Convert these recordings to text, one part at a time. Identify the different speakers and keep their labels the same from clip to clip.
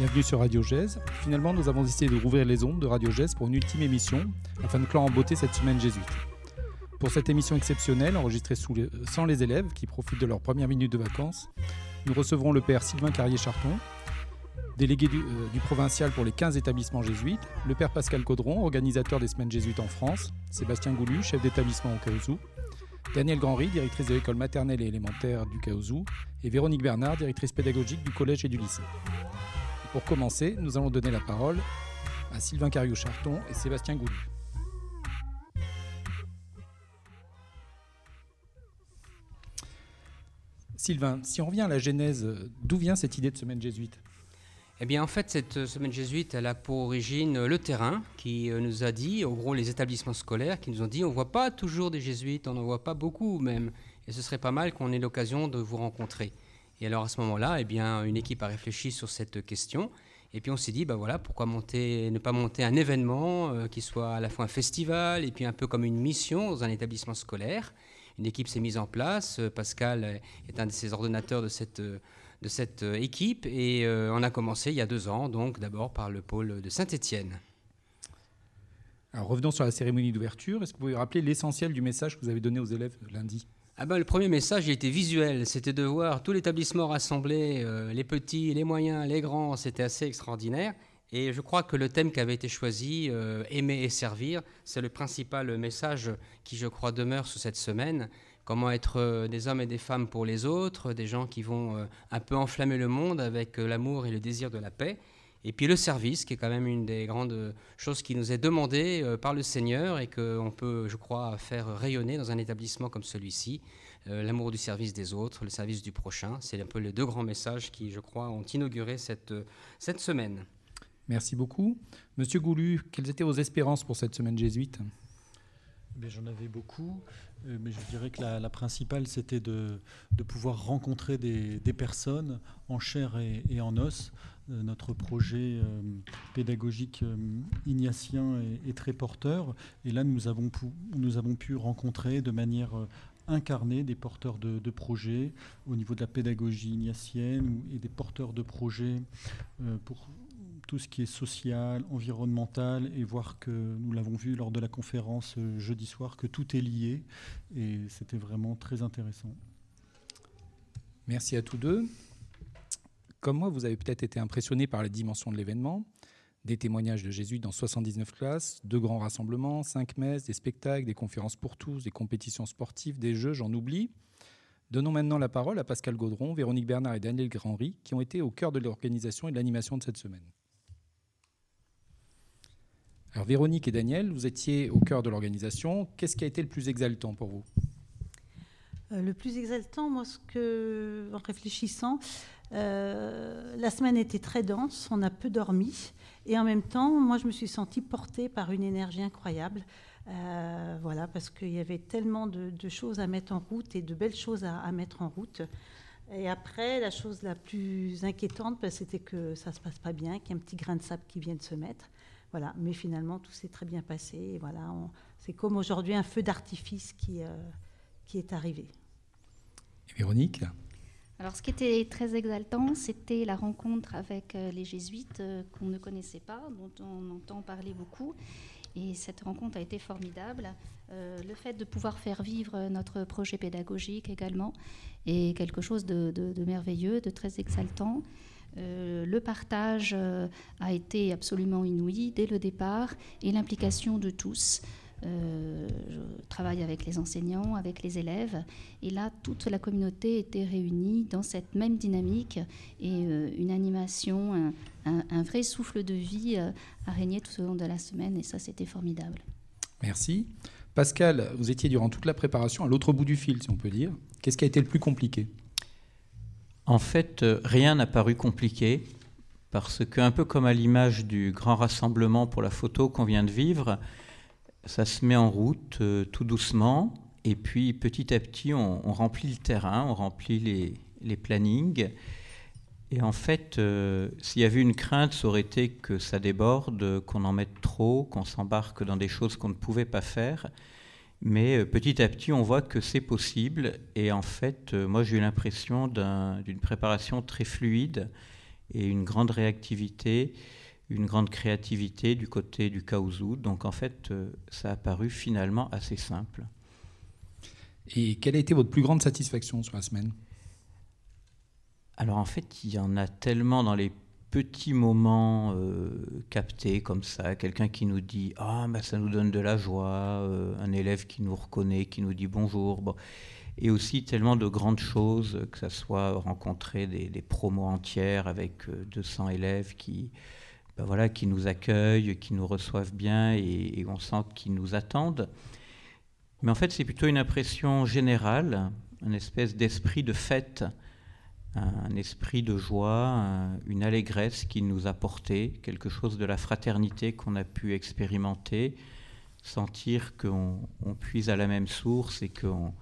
Speaker 1: Bienvenue sur Radio Gèse. Finalement, nous avons décidé de rouvrir les ondes de Radio Gèse pour une ultime émission afin de clore en beauté cette semaine jésuite. Pour cette émission exceptionnelle, enregistrée sans les élèves qui profitent de leur première minute de vacances, nous recevrons le père Sylvain Carrier-Charton, délégué du, euh, du, provincial pour les 15 établissements jésuites, le père Pascal Caudron, organisateur des semaines jésuites en France, Sébastien Goulu, chef d'établissement au Caousou, Daniel Grandry, directrice de l'école maternelle et élémentaire du Caousou, et Véronique Bernard, directrice pédagogique du collège et du lycée. Pour commencer, nous allons donner la parole à Sylvain Cariou-Charton et Sébastien Goulu. Sylvain, si on revient à la genèse, d'où vient cette idée de semaine jésuite?
Speaker 2: Eh bien, en fait, cette semaine jésuite, elle a pour origine le terrain qui euh, nous a dit, au gros, les établissements scolaires qui nous ont dit on ne voit pas toujours des jésuites, on n'en voit pas beaucoup même, et ce serait pas mal qu'on ait l'occasion de vous rencontrer. Et alors à ce moment-là, eh bien, une équipe a réfléchi sur cette question. Et puis on s'est dit, bah voilà, pourquoi monter, ne pas monter un événement euh, qui soit à la fois un festival et puis un peu comme une mission dans un établissement scolaire. Une équipe s'est mise en place. Euh, Pascal est un de ces ordonnateurs de cette, de cette euh, équipe et on a commencé il y a deux ans, donc d'abord par le pôle de Saint-Étienne.
Speaker 1: Revenons sur la cérémonie d'ouverture. Est-ce que vous pouvez rappeler l'essentiel du message que vous avez donné aux élèves lundi?
Speaker 2: Ah ben, le premier message était visuel, c'était de voir tout l'établissement rassemblé, euh, les petits, les moyens, les grands, c'était assez extraordinaire. Et je crois que le thème qui avait été choisi, euh, aimer et servir, c'est le principal message qui, je crois, demeure sous cette semaine. Comment être euh, des hommes et des femmes pour les autres, des gens qui vont un peu enflammer le monde avec l'amour et le désir de la paix. Et puis le service, qui est quand même une des grandes choses qui nous est demandée euh, par le Seigneur et qu'on peut, je crois, faire rayonner dans un établissement comme celui-ci. Euh, l'amour du service des autres, le service du prochain. C'est un peu les deux grands messages qui, je crois, ont inauguré cette, cette semaine.
Speaker 1: Merci beaucoup. Monsieur Goulu, quelles étaient vos espérances pour cette semaine jésuite?
Speaker 3: J'en avais beaucoup, euh, mais je dirais que la, principale, c'était de, pouvoir rencontrer des, personnes en chair et, en os, euh, notre projet euh, pédagogique ignatien est, très porteur. Et là, nous avons, pu, nous avons pu rencontrer de manière incarnée des porteurs de, projets au niveau de la pédagogie ignatienne et des porteurs de projets pour tout ce qui est social, environnemental, et voir que nous l'avons vu lors de la conférence jeudi soir, que tout est lié. Et c'était vraiment très intéressant.
Speaker 1: Merci à tous deux. Comme moi, vous avez peut-être été impressionné par la dimension de l'événement, des témoignages de Jésus dans 79 classes, deux grands rassemblements, cinq messes, des spectacles, des conférences pour tous, des compétitions sportives, des jeux, j'en oublie. Donnons maintenant la parole à Pascal Gaudron, Véronique Bernard et Daniel Grandry, qui ont été au cœur de l'organisation et de l'animation de cette semaine. Alors Véronique et Daniel, vous étiez au cœur de l'organisation. Qu'est-ce qui a été le plus exaltant pour vous?
Speaker 4: Euh, Le plus exaltant, moi, ce que, en réfléchissant, euh, la semaine était très dense, on a peu dormi. Et en même temps, moi, je me suis sentie portée par une énergie incroyable. Euh, voilà, parce qu'il y avait tellement de, choses à mettre en route et de belles choses à, mettre en route. Et après, la chose la plus inquiétante, bah, c'était que ça se passe pas bien, qu'il y a un petit grain de sable qui vient de se mettre. Voilà, mais finalement, tout s'est très bien passé. Et voilà, c'est comme aujourd'hui un feu d'artifice qui, euh, qui est arrivé.
Speaker 1: Et Véronique?
Speaker 5: Alors, ce qui était très exaltant, c'était la rencontre avec euh, les jésuites euh, qu'on ne connaissait pas, dont on entend parler beaucoup. Et cette rencontre a été formidable. Euh, le fait de pouvoir faire vivre notre projet pédagogique également est quelque chose de, de merveilleux, de très exaltant. Le partage a été absolument inouï dès le départ et l'implication de tous. Euh, je travaille avec les enseignants, avec les élèves. Et là, toute la communauté était réunie dans cette même dynamique et euh, une animation, un, vrai souffle de vie euh, a régné tout au long de la semaine. Et ça, c'était formidable.
Speaker 1: Merci. Pascal, vous étiez durant toute la préparation à l'autre bout du fil, si on peut dire. Qu'est-ce qui a été le plus compliqué?
Speaker 6: En fait, rien n'a paru compliqué parce que, un peu comme à l'image du grand rassemblement pour la photo qu'on vient de vivre, ça se met en route euh, tout doucement, et puis petit à petit, on, remplit le terrain, on remplit les, les plannings. Et en fait, euh, s'il y avait une crainte, ça aurait été que ça déborde, qu'on en mette trop, qu'on s'embarque dans des choses qu'on ne pouvait pas faire. Mais euh, petit à petit, on voit que c'est possible. Et en fait, moi, j'ai eu l'impression d'une préparation très fluide et une grande réactivité, une grande créativité du côté du Kaouzou. Donc en fait, euh, ça a paru finalement assez simple.
Speaker 1: Et quelle a été votre plus grande satisfaction sur la semaine?
Speaker 6: Alors en fait, il y en a tellement dans les petits moments euh, captés comme ça, quelqu'un qui nous dit ah ben ça nous donne de la joie, euh, un élève qui nous reconnaît, qui nous dit bonjour, et aussi tellement de grandes choses, que ce soit rencontrer des, promos entières avec 200 élèves qui ben voilà qui nous accueillent, qui nous reçoivent bien et, et on sent qu'ils nous attendent. Mais en fait, c'est plutôt une impression générale, une espèce d'esprit de fête, un esprit de joie, une allégresse qui nous a porté, quelque chose de la fraternité qu'on a pu expérimenter, sentir qu'on puise à la même source et qu'on,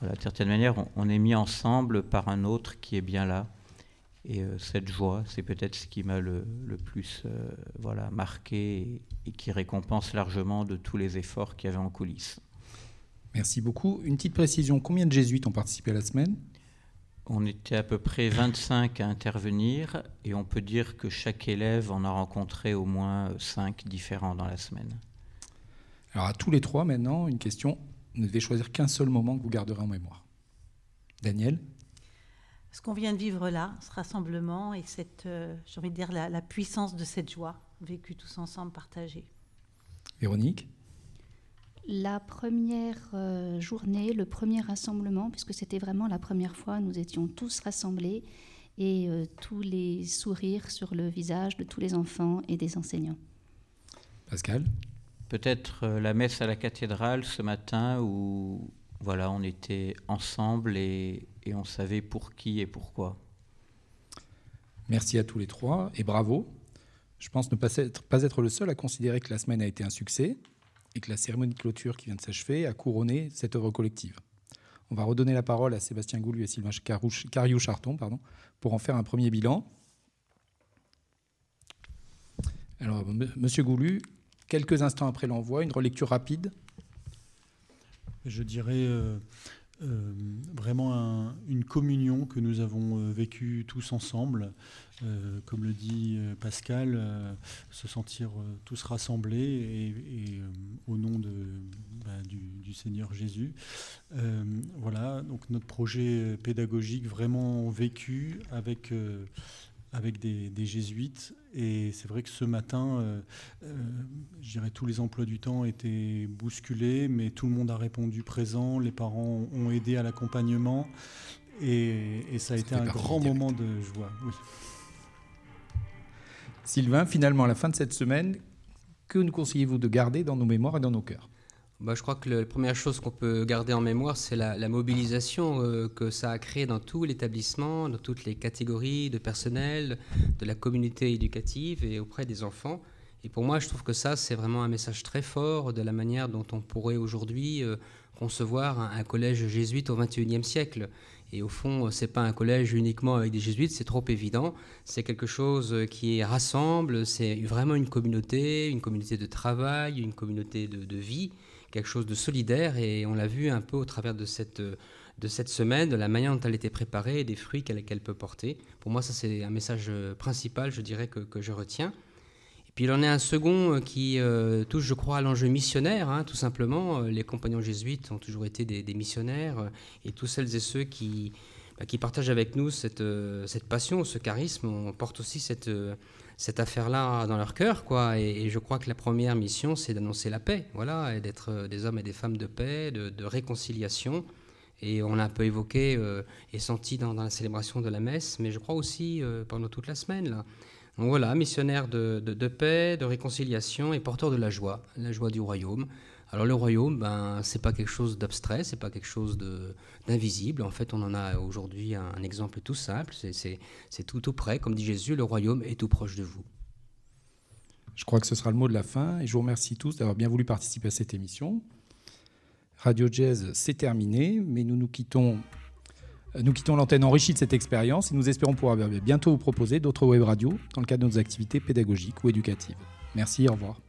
Speaker 6: voilà, d'une certaine manière, on, est mis ensemble par un autre qui est bien là. Et euh, cette joie, c'est peut-être ce qui m'a le, plus euh, voilà, marqué et, et qui récompense largement de tous les efforts qu'il y avait en coulisses.
Speaker 1: Merci beaucoup. Une petite précision, combien de jésuites ont participé à la semaine?
Speaker 6: On était à peu près 25 à intervenir et on peut dire que chaque élève en a rencontré au moins 5 différents dans la semaine.
Speaker 1: Alors à tous les trois maintenant, une question. Vous ne devez choisir qu'un seul moment que vous garderez en mémoire. Daniel?
Speaker 4: Ce qu'on vient de vivre là, ce rassemblement et cette, euh, j'ai envie de dire, la, la puissance de cette joie vécue tous ensemble, partagée.
Speaker 1: Véronique?
Speaker 5: La première euh, journée, le premier rassemblement, puisque c'était vraiment la première fois, nous étions tous rassemblés et euh, tous les sourires sur le visage de tous les enfants et des enseignants.
Speaker 1: Pascal?
Speaker 6: Peut-être euh, la messe à la cathédrale ce matin où voilà, on était ensemble et, et on savait pour qui et pourquoi.
Speaker 1: Merci à tous les trois et bravo. Je pense ne pas être, pas être le seul à considérer que la semaine a été un succès que la cérémonie de clôture qui vient de s'achever a couronné cette œuvre collective. On va redonner la parole à Sébastien Goulu et Sylvain Cariou-Charton pour en faire un premier bilan. Alors, Monsieur Goulu, quelques instants après l'envoi, une relecture rapide.
Speaker 3: Je dirais euh, euh, vraiment une communion que nous avons euh, vécue tous ensemble. Euh, comme le dit Pascal, se sentir tous rassemblés et, au nom de, bah, du, Seigneur Jésus. voilà, donc notre projet pédagogique vraiment vécu avec avec des, jésuites. Et c'est vrai que ce matin, euh, euh, je dirais tous les emplois du temps étaient bousculés, mais tout le monde a répondu présent. Les parents ont aidé à l'accompagnement. Et, ça a été un grand moment de joie.
Speaker 1: Sylvain, finalement, à la fin de cette semaine, que nous conseillez-vous de garder dans nos mémoires et dans nos cœurs?
Speaker 2: Bah, je crois que la première chose qu'on peut garder en mémoire, c'est la, mobilisation euh, que ça a créée dans tout l'établissement, dans toutes les catégories de personnel, de la communauté éducative et auprès des enfants. Et pour moi, je trouve que ça, c'est vraiment un message très fort de la manière dont on pourrait aujourd'hui euh, concevoir un, collège jésuite au XXIe siècle. Et au fond, c'est pas un collège uniquement avec des jésuites, c'est trop évident. C'est quelque chose qui rassemble, c'est vraiment une communauté, une communauté de travail, une communauté de vie quelque chose de solidaire et on l'a vu un peu au travers de cette, de cette semaine, de la manière dont elle était préparée et des fruits qu'elle peut porter. Pour moi, ça c'est un message principal, je dirais, que, que, je retiens. Et puis il en est un second euh, qui euh, touche, je crois, à l'enjeu missionnaire, hein, tout simplement. Euh, les compagnons jésuites ont toujours été des, missionnaires et tous celles et ceux qui, qui partagent avec nous cette, cette passion, ce charisme, on porte aussi cette cette affaire-là dans leur cœur, quoi. Et, je crois que la première mission, c'est d'annoncer la paix, voilà, et d'être euh, des hommes et des femmes de paix, de, réconciliation. Et on l'a un peu évoqué euh, et senti dans, la célébration de la messe, mais je crois aussi euh, pendant toute la semaine, là. Donc voilà, missionnaire de, de, paix, de réconciliation et porteur de la joie, la joie du royaume. Alors le royaume, ben, c'est pas quelque chose d'abstrait, c'est pas quelque chose d'invisible. En fait, on en a aujourd'hui un, exemple tout simple, c'est tout tout près. Comme dit Jésus, le royaume est tout proche de vous.
Speaker 1: Je crois que ce sera le mot de la fin et je vous remercie tous d'avoir bien voulu participer à cette émission. Radio Jazz, c'est terminé, mais nous nous quittons, nous quittons l'antenne enrichie de cette expérience et nous espérons pouvoir bientôt vous proposer d'autres web radios dans le cadre de nos activités pédagogiques ou éducatives. Merci, au revoir.